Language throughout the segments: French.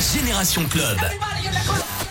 Génération Club.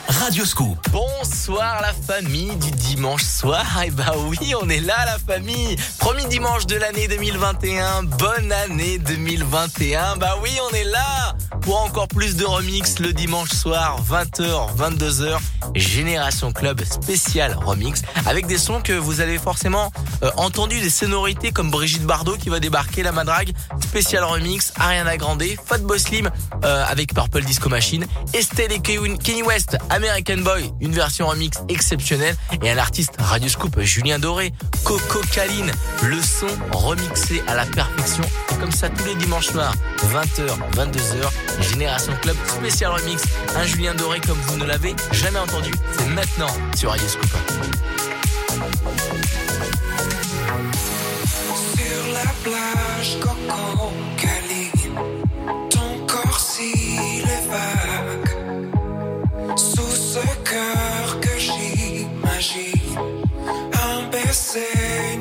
Radio Scoop. Bonsoir la famille du dimanche soir. Et bah oui, on est là la famille. Premier dimanche de l'année 2021. Bonne année 2021. Bah oui, on est là pour encore plus de remix le dimanche soir 20h 22h. Génération Club spécial remix avec des sons que vous avez forcément euh, entendu des sonorités comme Brigitte Bardot qui va débarquer la madrague spécial remix Ariana Grande, Fatboy Slim euh, avec Purple Disco Machine, Estelle et Kenny West American Boy, une version remix exceptionnelle et un artiste Radio Scoop Julien Doré, Coco Caline, le son remixé à la perfection. Comme ça tous les dimanches soirs, 20h, 22h, Génération Club spécial remix, un Julien Doré comme vous ne l'avez jamais entendu, c'est maintenant sur Radio Scoop. Sur la plage, Coco Caline, ton corps est vague. Sous ce cœur que j'imagine, un baiser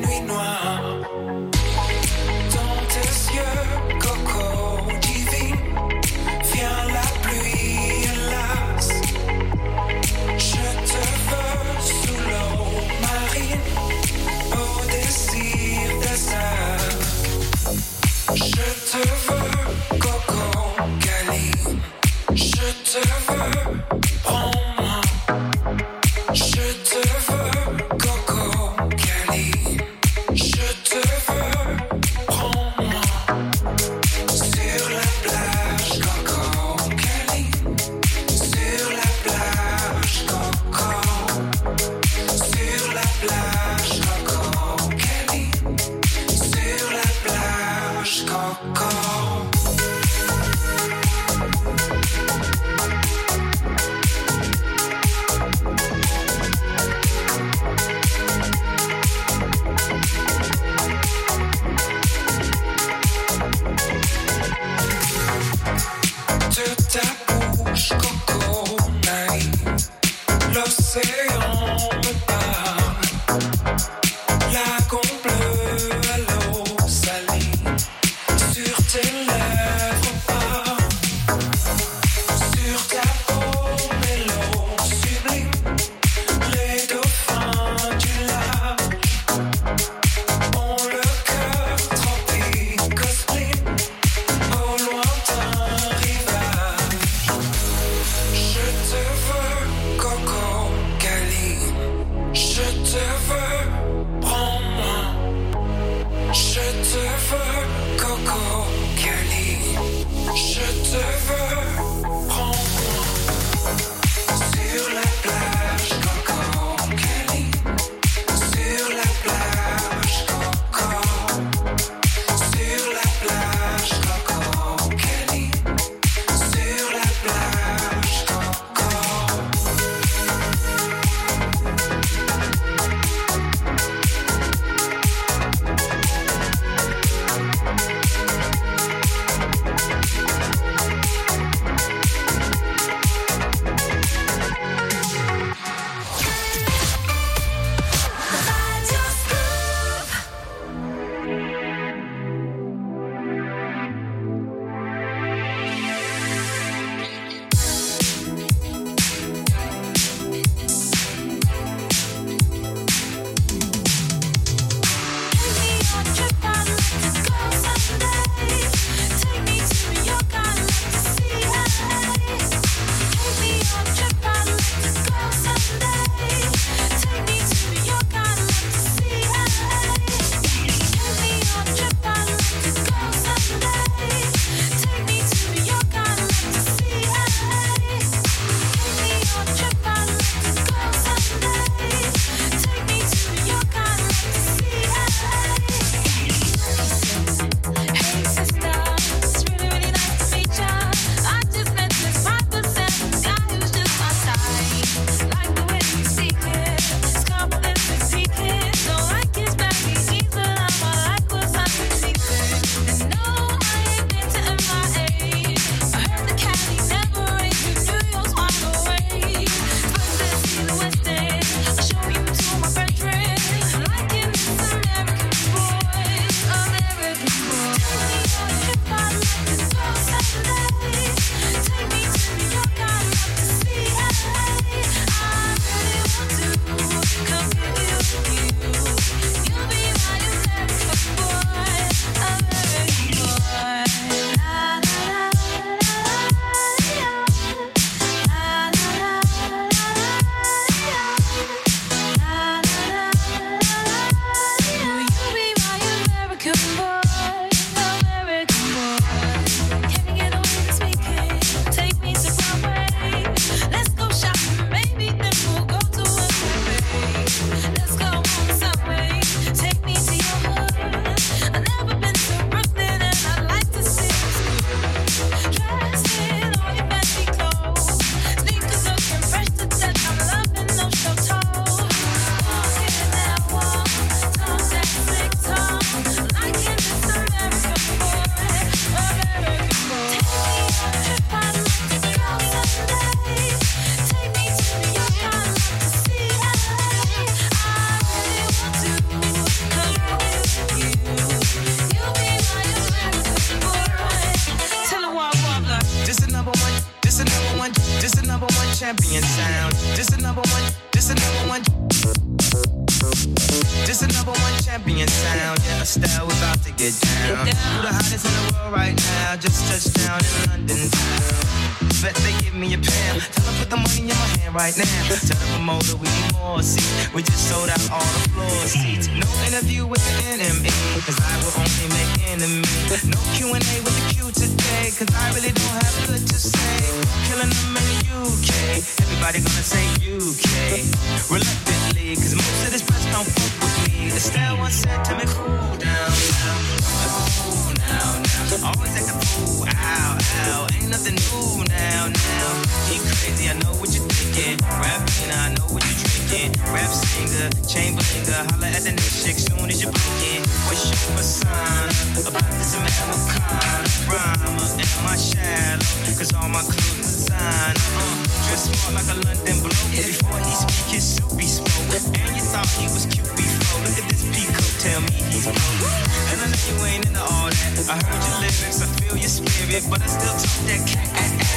talk that cat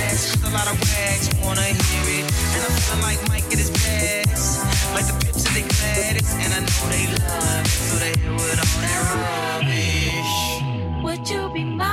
ass. With a lot of wags wanna hear it, and I'm feeling like Mike at his best. Like the pips of the and I know they love it, so they all that rubbish. Would you be mine?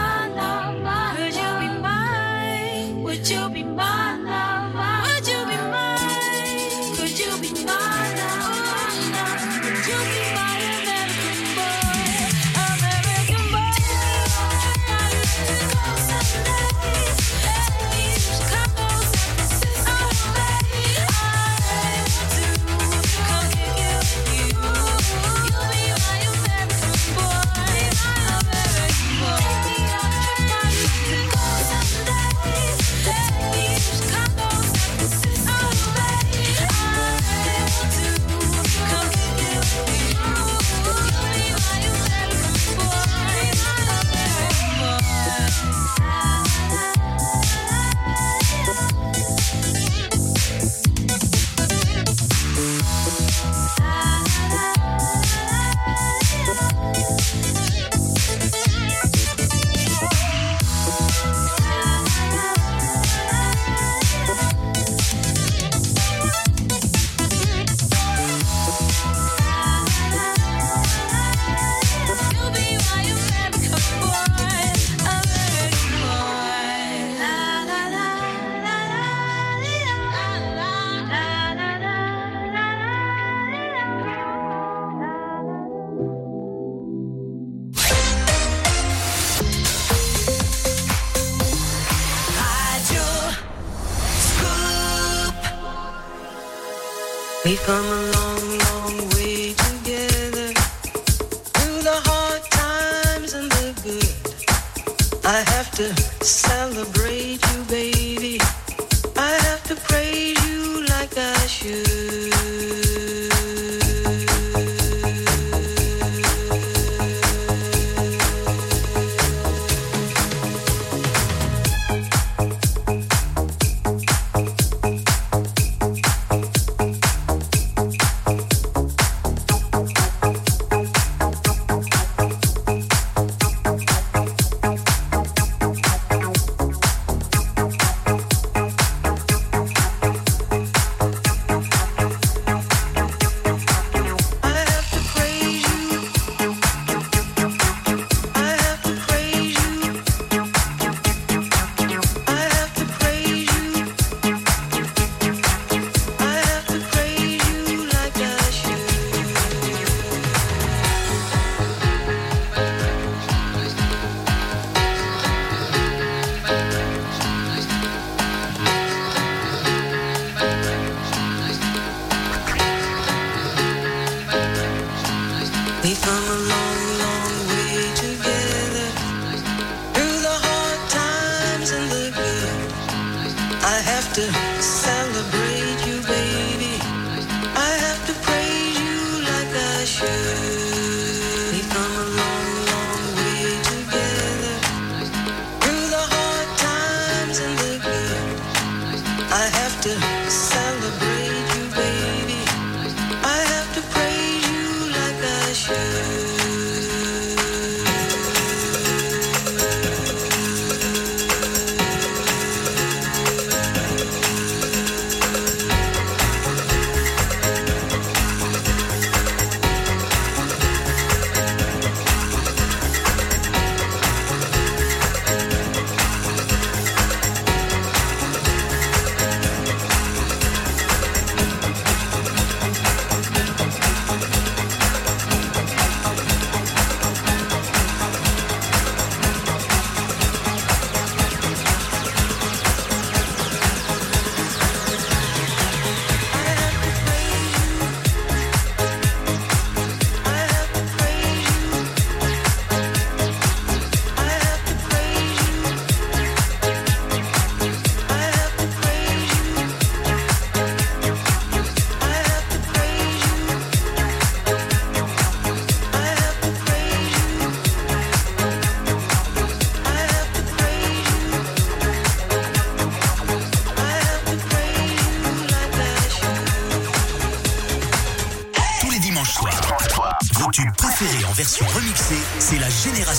La Génération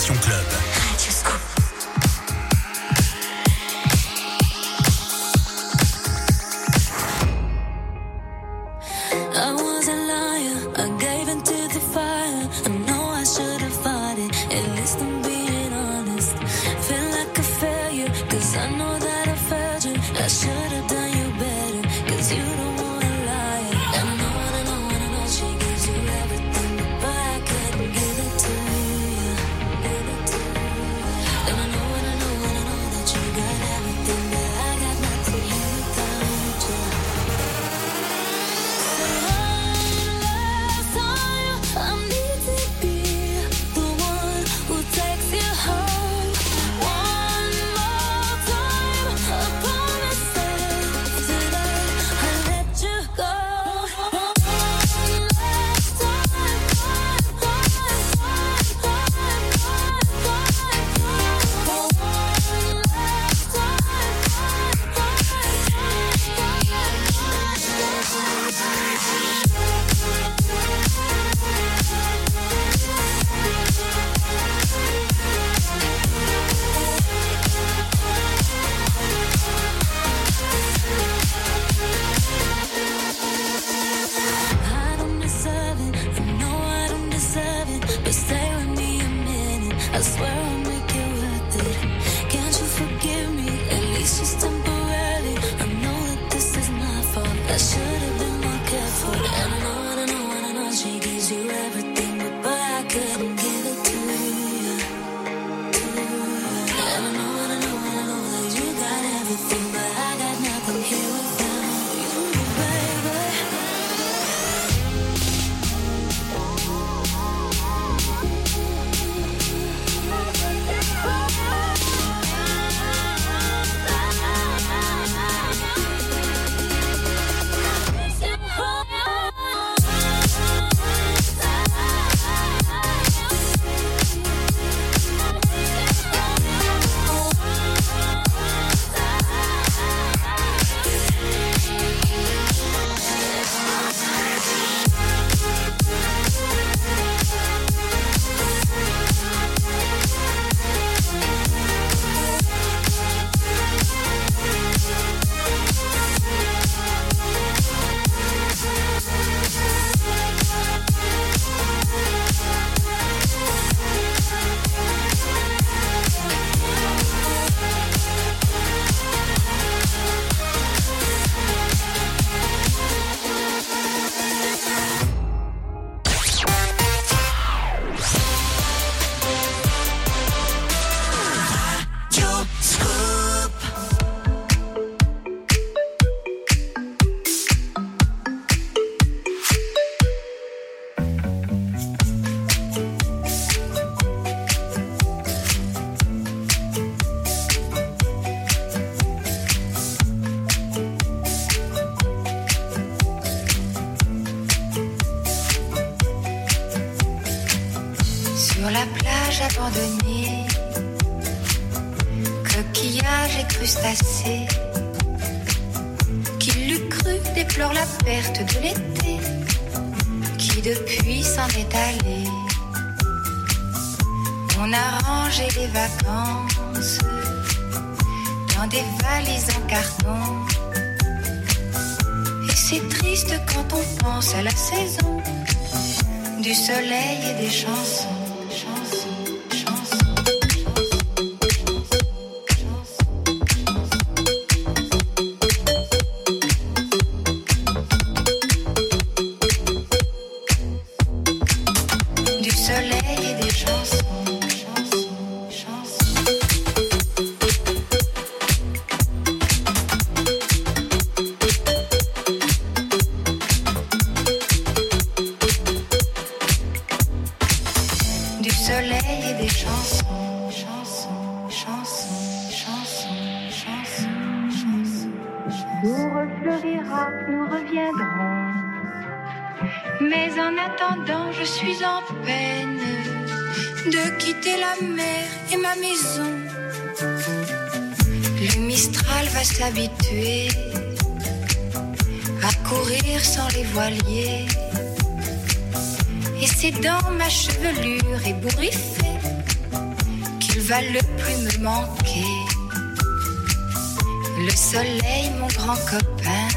Le soleil, mon grand copain,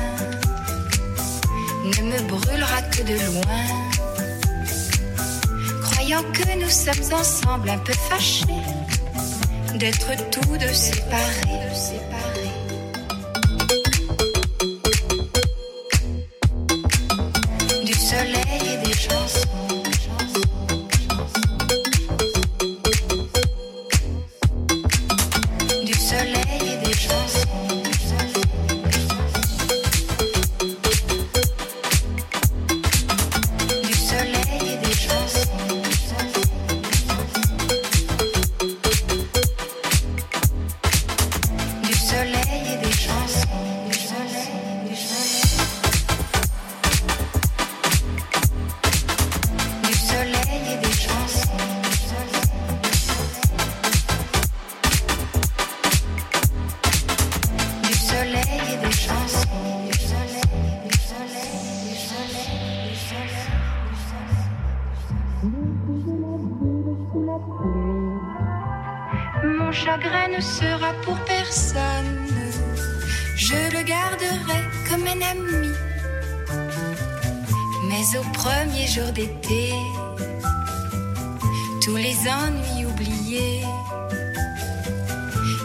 ne me brûlera que de loin. Croyant que nous sommes ensemble un peu fâchés d'être tous deux séparés. Mais au premier jour d'été, tous les ennuis oubliés,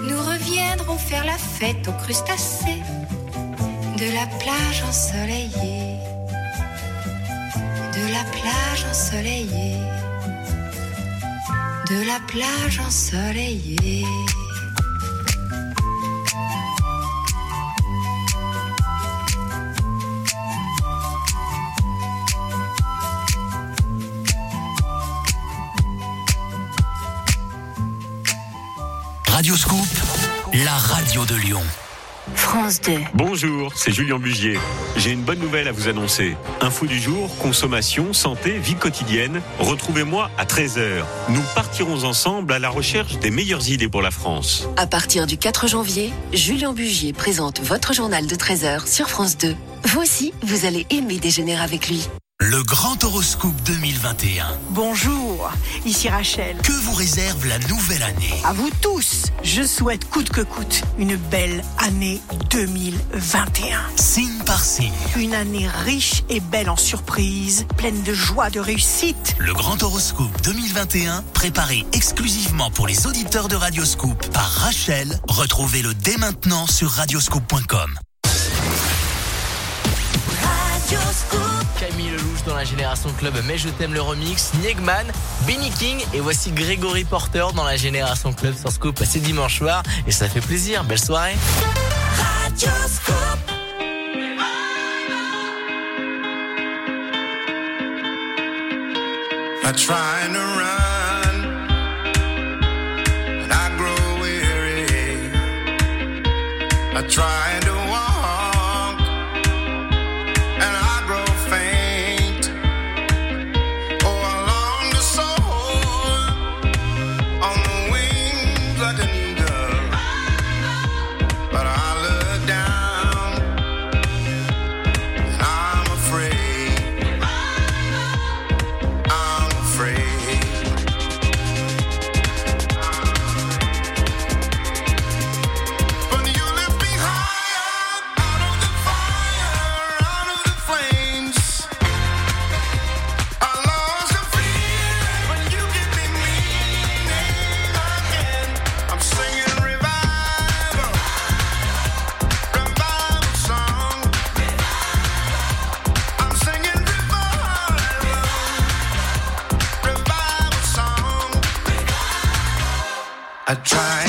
nous reviendrons faire la fête aux crustacés de la plage ensoleillée, de la plage ensoleillée, de la plage ensoleillée. Radio de Lyon. France 2. Bonjour, c'est Julien Bugier. J'ai une bonne nouvelle à vous annoncer. Info du jour, consommation, santé, vie quotidienne. Retrouvez-moi à 13h. Nous partirons ensemble à la recherche des meilleures idées pour la France. À partir du 4 janvier, Julien Bugier présente votre journal de 13h sur France 2. Vous aussi, vous allez aimer déjeuner avec lui. Le grand horoscope 2021. Bonjour, ici Rachel. Que vous réserve la nouvelle année? À vous tous, je souhaite coûte que coûte une belle année 2021. Signe par signe. Une année riche et belle en surprises, pleine de joie, de réussite. Le grand horoscope 2021, préparé exclusivement pour les auditeurs de Radioscoop par Rachel. Retrouvez-le dès maintenant sur radioscoop.com. Camille Lelouch dans la Génération Club Mais je t'aime le remix, Niegman, Benny King et voici Grégory Porter dans la Génération Club sur Scoop. C'est dimanche soir et ça fait plaisir. Belle soirée. I try to run, but I grow weary. I try to I try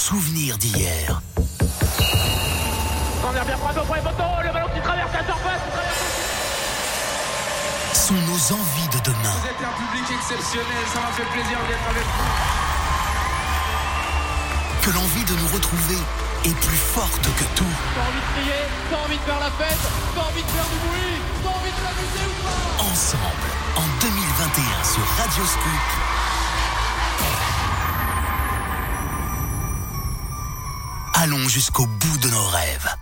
Souvenirs d'hier le ballon qui traverse la surface. sont nos envies de demain. Vous êtes un public exceptionnel, ça m'a fait plaisir d'être avec vous. Que l'envie de nous retrouver est plus forte que tout. T'as envie de crier, t'as envie de faire la fête, t'as envie de faire du bruit, t'as envie de t'amuser ou pas? Ensemble, en 2021 sur Radioscoop. Allons jusqu'au bout de nos rêves.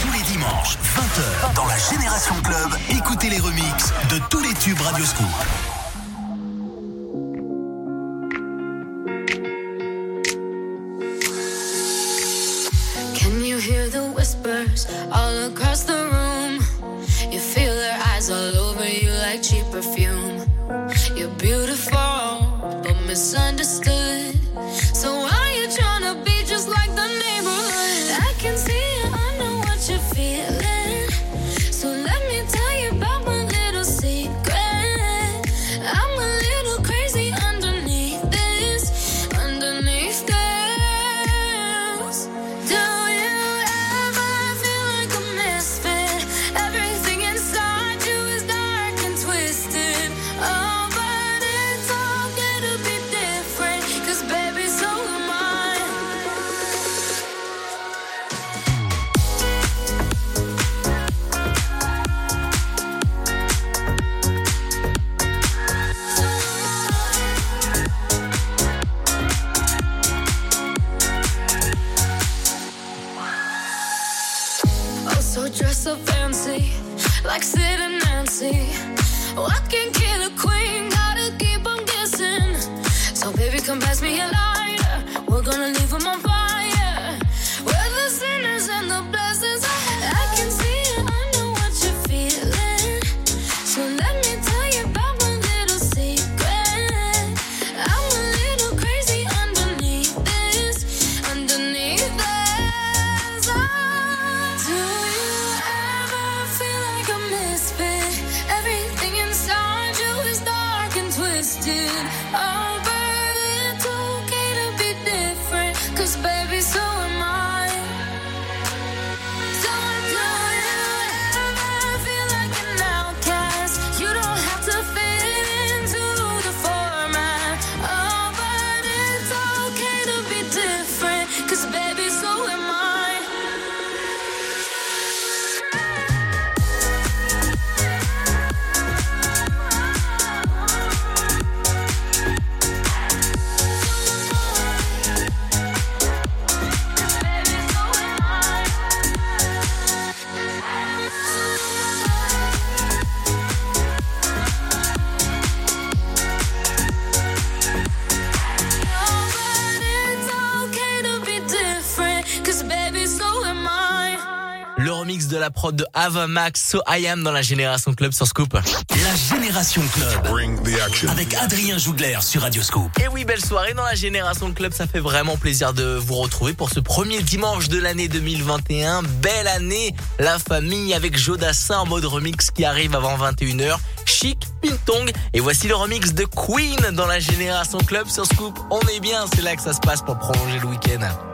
Tous les dimanches, 20h, dans la Génération Club, écoutez les remixes de tous les tubes Radioscoop. Can come pass prod de Ava Max, So I Am dans la Génération Club sur Scoop. La Génération Club. Avec Adrien Jougler sur Radioscoop. Et oui, belle soirée dans la Génération Club. Ça fait vraiment plaisir de vous retrouver pour ce premier dimanche de l'année 2021. Belle année, la famille avec Jodassin en mode remix qui arrive avant 21h. Chic, Pintong. Et voici le remix de Queen dans la Génération Club sur Scoop. On est bien, c'est là que ça se passe pour prolonger le week-end.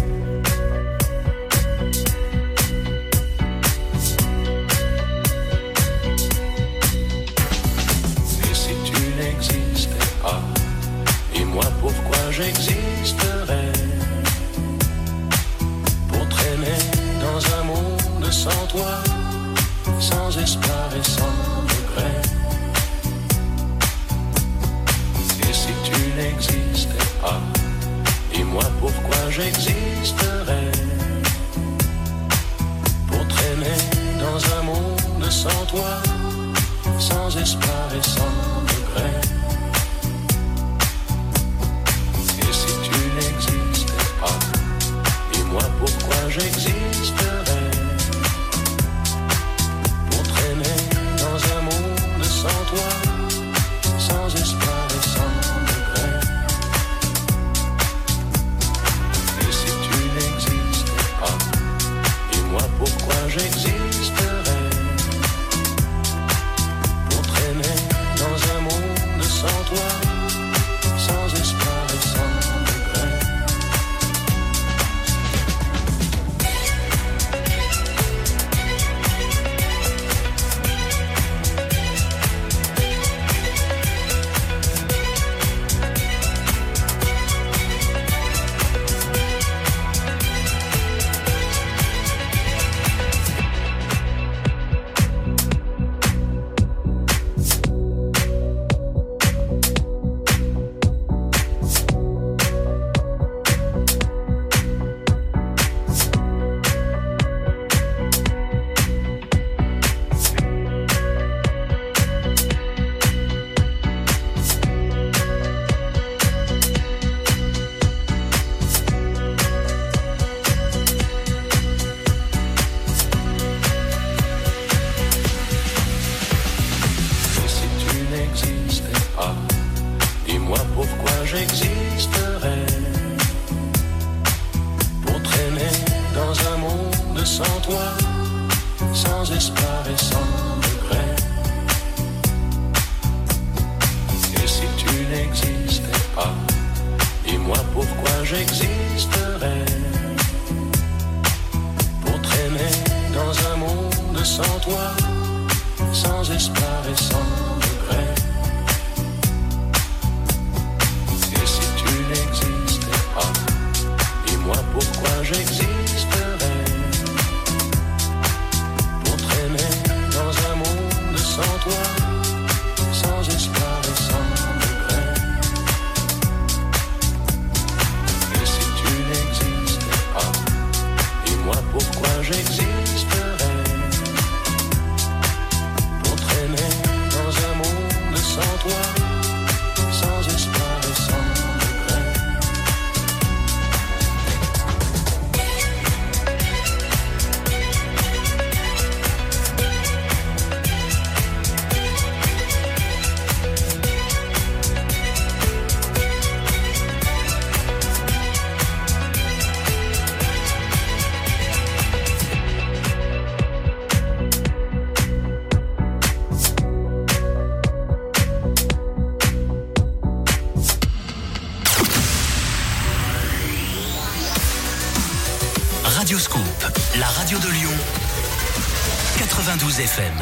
92 FM.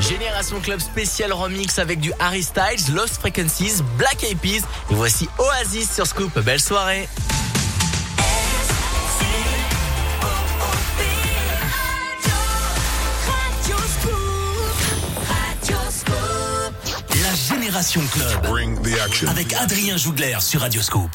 Génération Club spécial remix avec du Harry Styles, Lost Frequencies, Black Eyed Peas et voici Oasis sur Scoop. Belle soirée. La Génération Club avec Adrien Jougler sur Radioscope.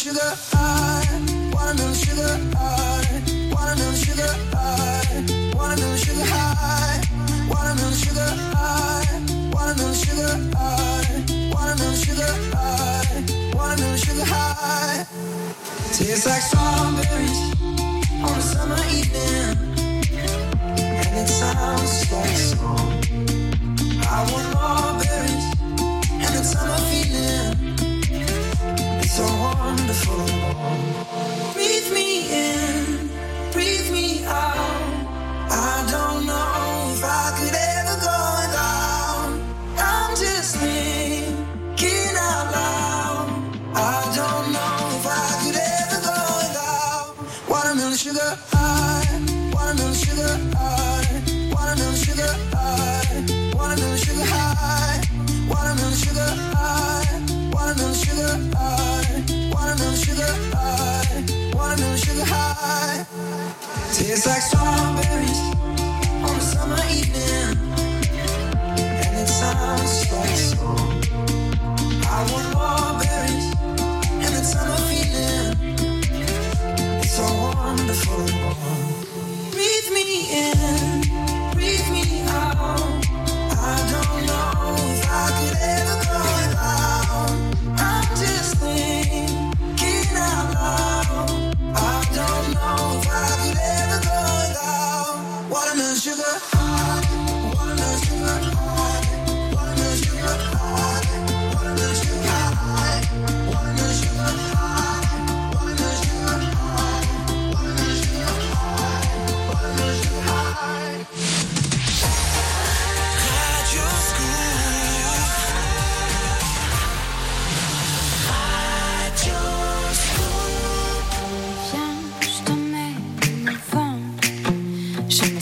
sugar high, sugar high, sugar high, sugar high, sugar high, sugar high, sugar high. Tastes like strawberries on a summer evening, and it sounds like song. I want more berries and it's summer feeling so wonderful. Breathe me in, breathe me out. I don't know. It's like strawberries on a summer evening, and it sounds. I want more berries and summer feeling. It's so wonderful. Breathe me in, breathe me out. I don't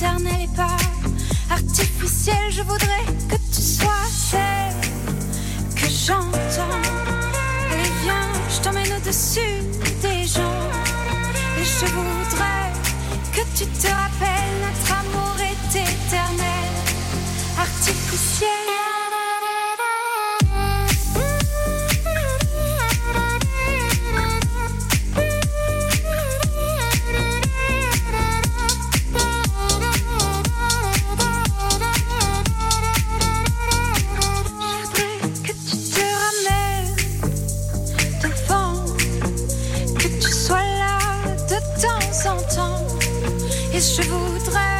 éternelle et pas artificiel, Je voudrais que tu sois celle que j'en Je voudrais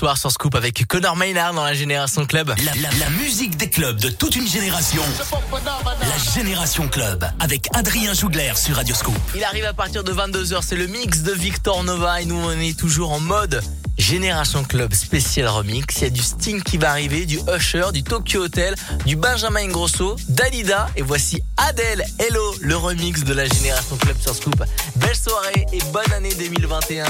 Soir sur Scoop avec Connor Maynard dans la Génération Club. La, la- la musique des clubs de toute une génération. La Génération Club avec Adrien Jougler sur Radio Scoop. Il arrive à partir de 22h, c'est le mix de Victor Nova et nous on est toujours en mode Génération Club spécial remix. Il y a du Sting qui va arriver, du Usher, du Tokyo Hotel, du Benjamin Ingrosso, Dalida et voici Adèle Hello, le remix de la Génération Club sur Scoop. Belle soirée et bonne année 2021.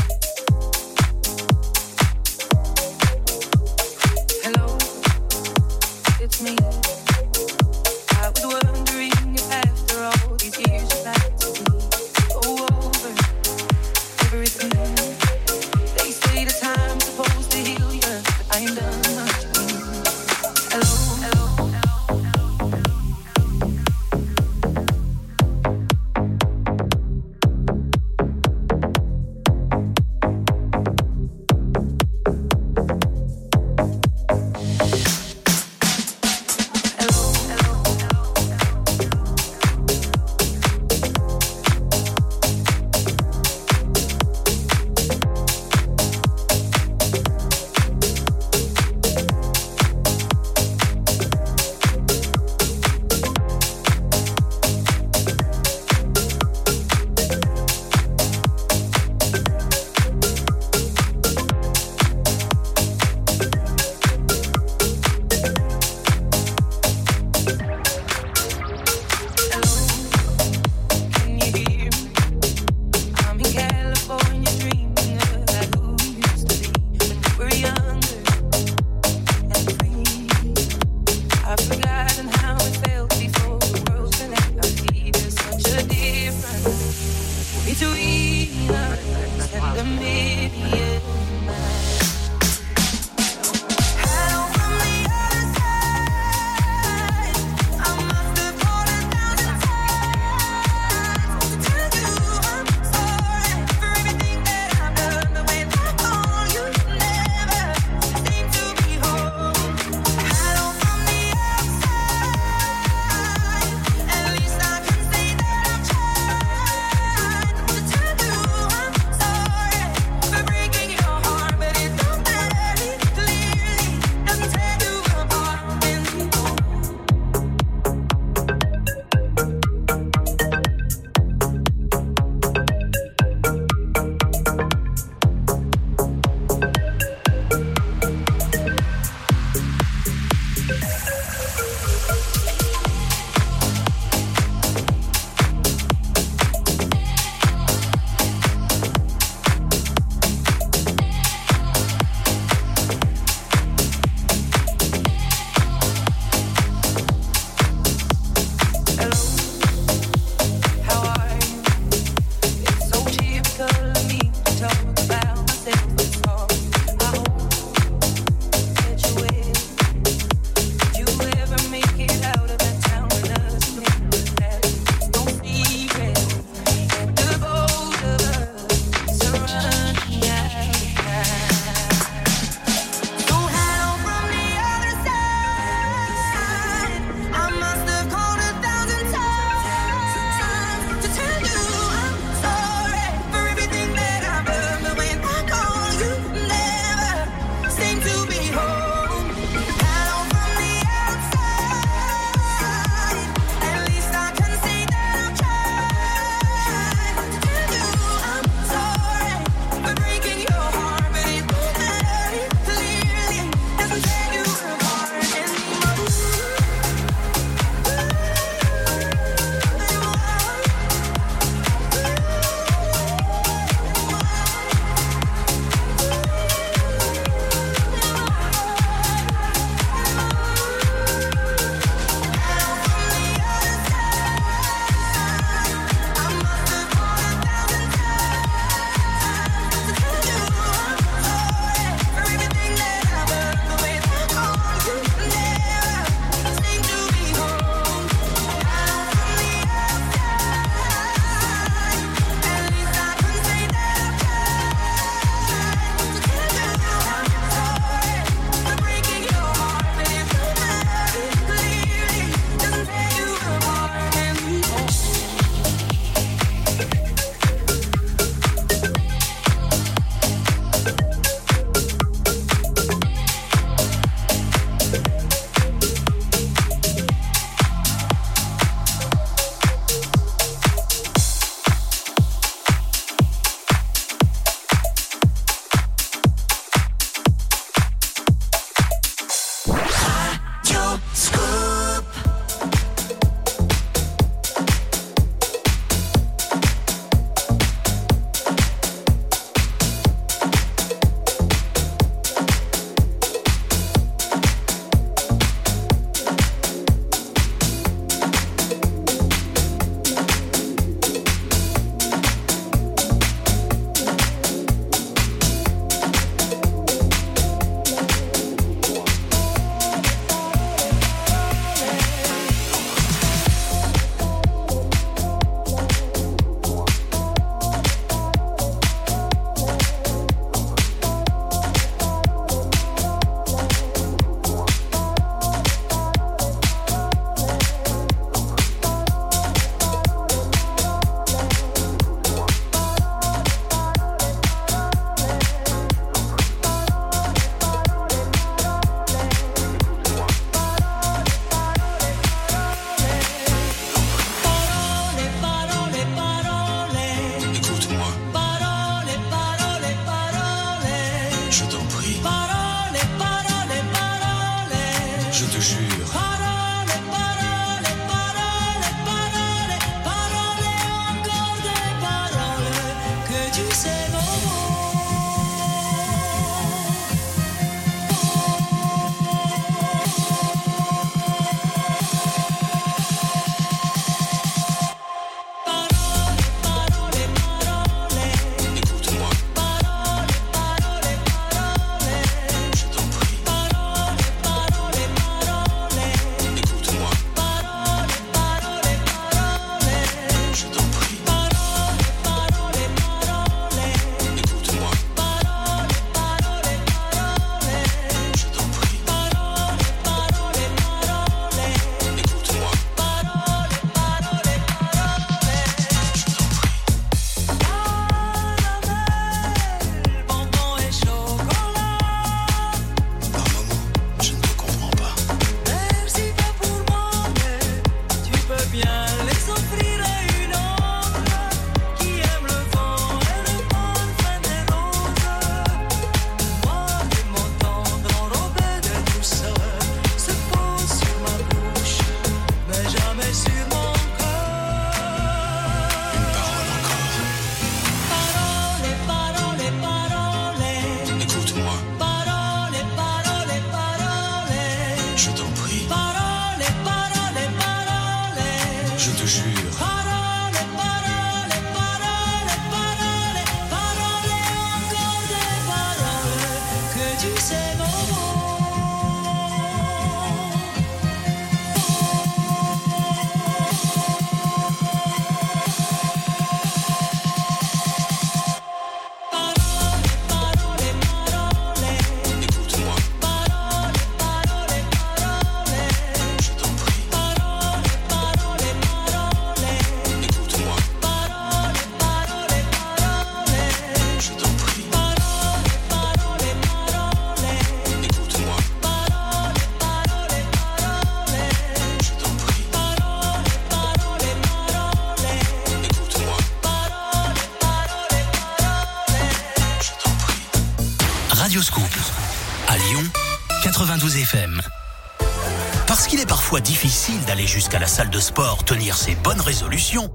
jusqu'à la salle de sport tenir ses bonnes résolutions,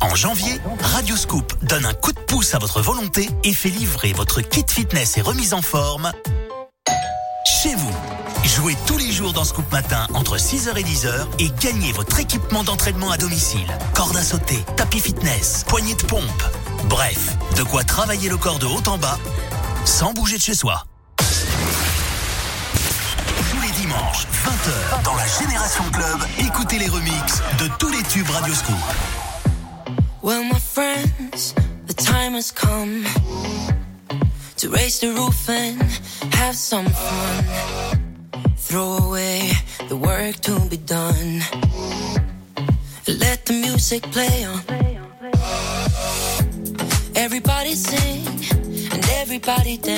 en janvier, Radio Scoop donne un coup de pouce à votre volonté et fait livrer votre kit fitness et remise en forme chez vous. Jouez tous les jours dans Scoop Matin entre 6h et 10h et gagnez votre équipement d'entraînement à domicile. Corde à sauter, tapis fitness, poignée de pompe. Bref, de quoi travailler le corps de haut en bas sans bouger de chez soi. Génération Club, écoutez les remixes de tous les tubes Radio Scoop. Well, my friends, the time has come to raise the roof and have some fun. Throw away the work to be done. Let the music play on. Everybody sing and everybody dance.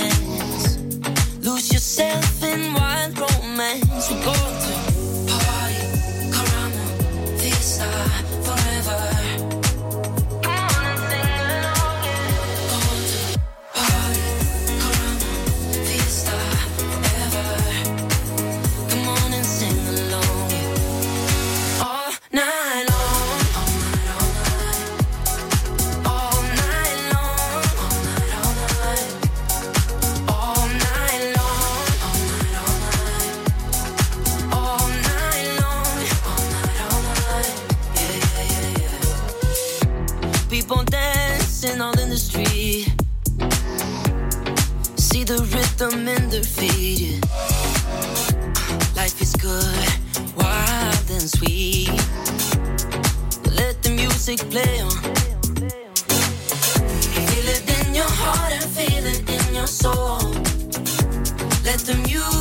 the music.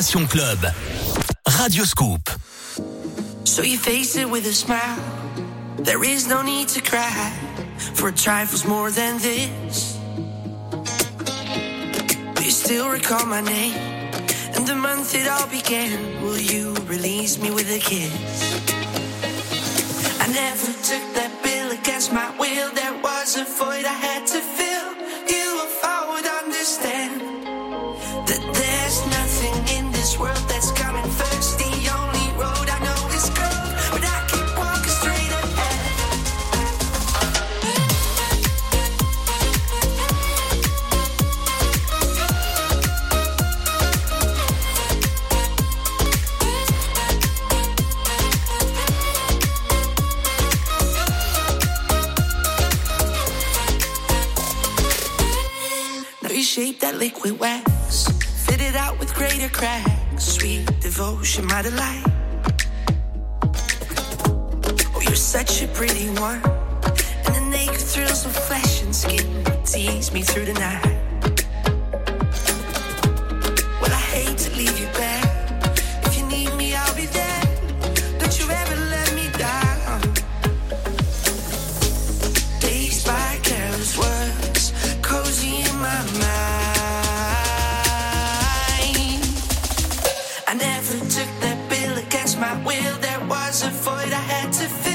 Génération Club. Radio Scoop. So you face it with a smile. There is no need to cry for trifles more than this. Do you still recall my name and the month it all began? Will you release me with a kiss? I never took that bill against my will. There was a void I had. She might have lied. was a void I had to fill.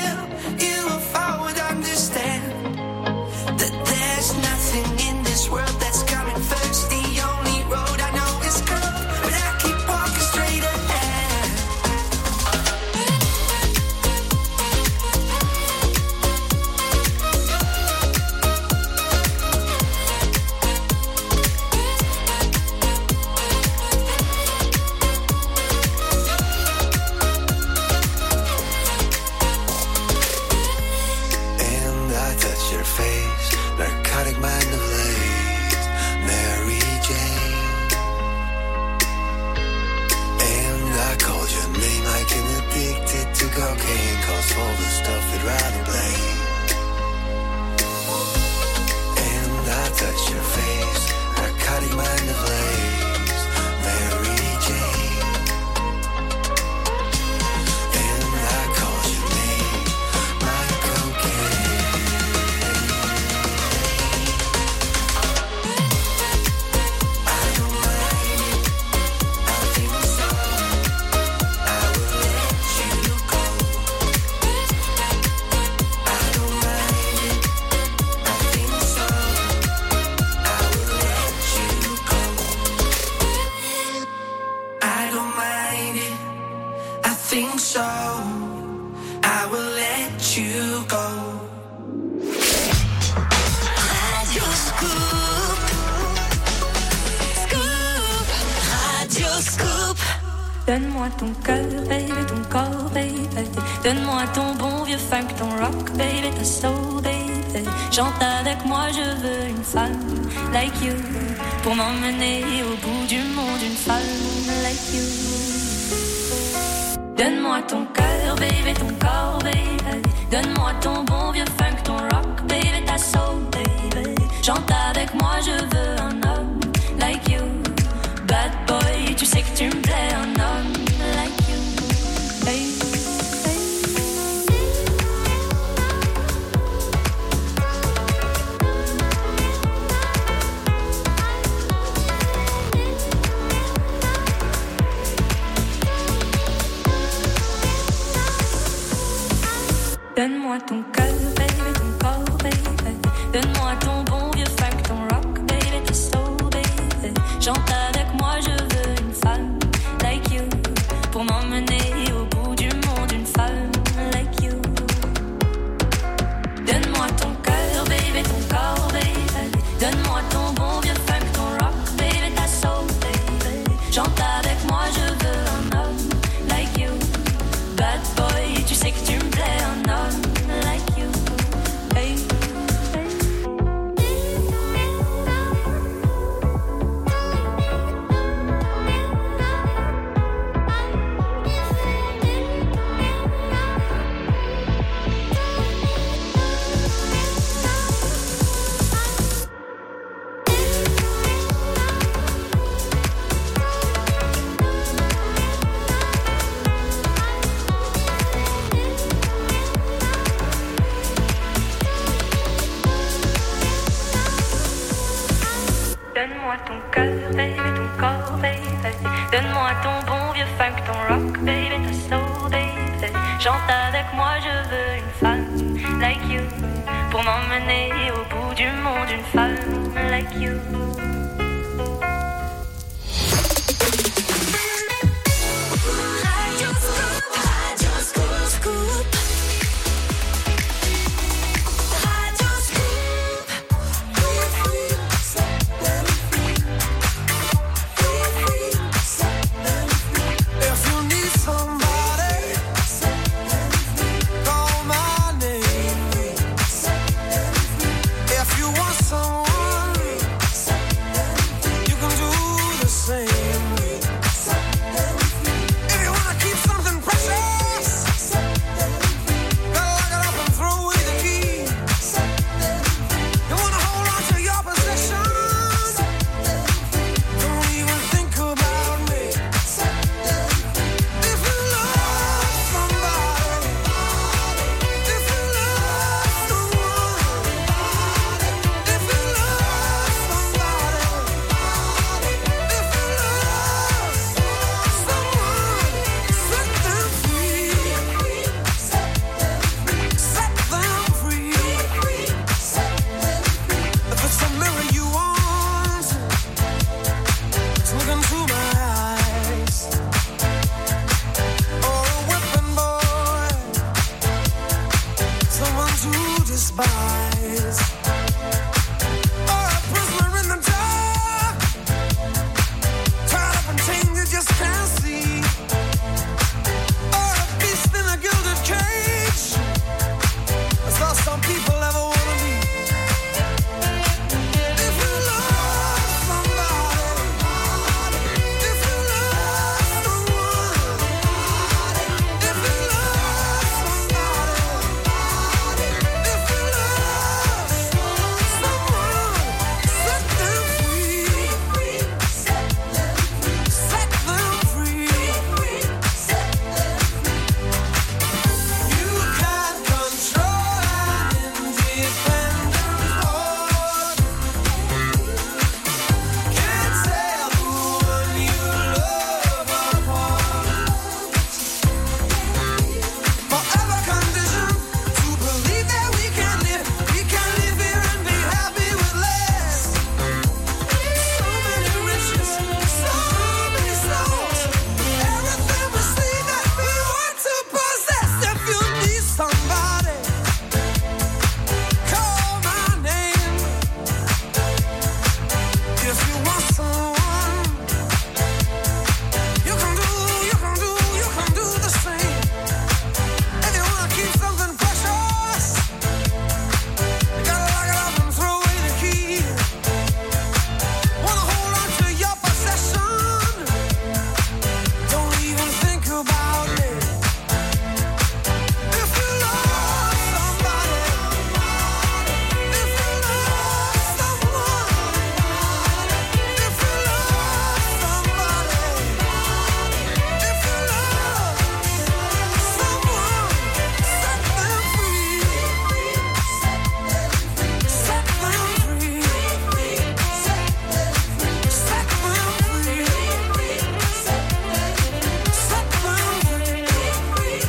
Chante avec moi, je veux une femme like you pour m'emmener Chante avec moi, je veux une femme like you pour m'emmener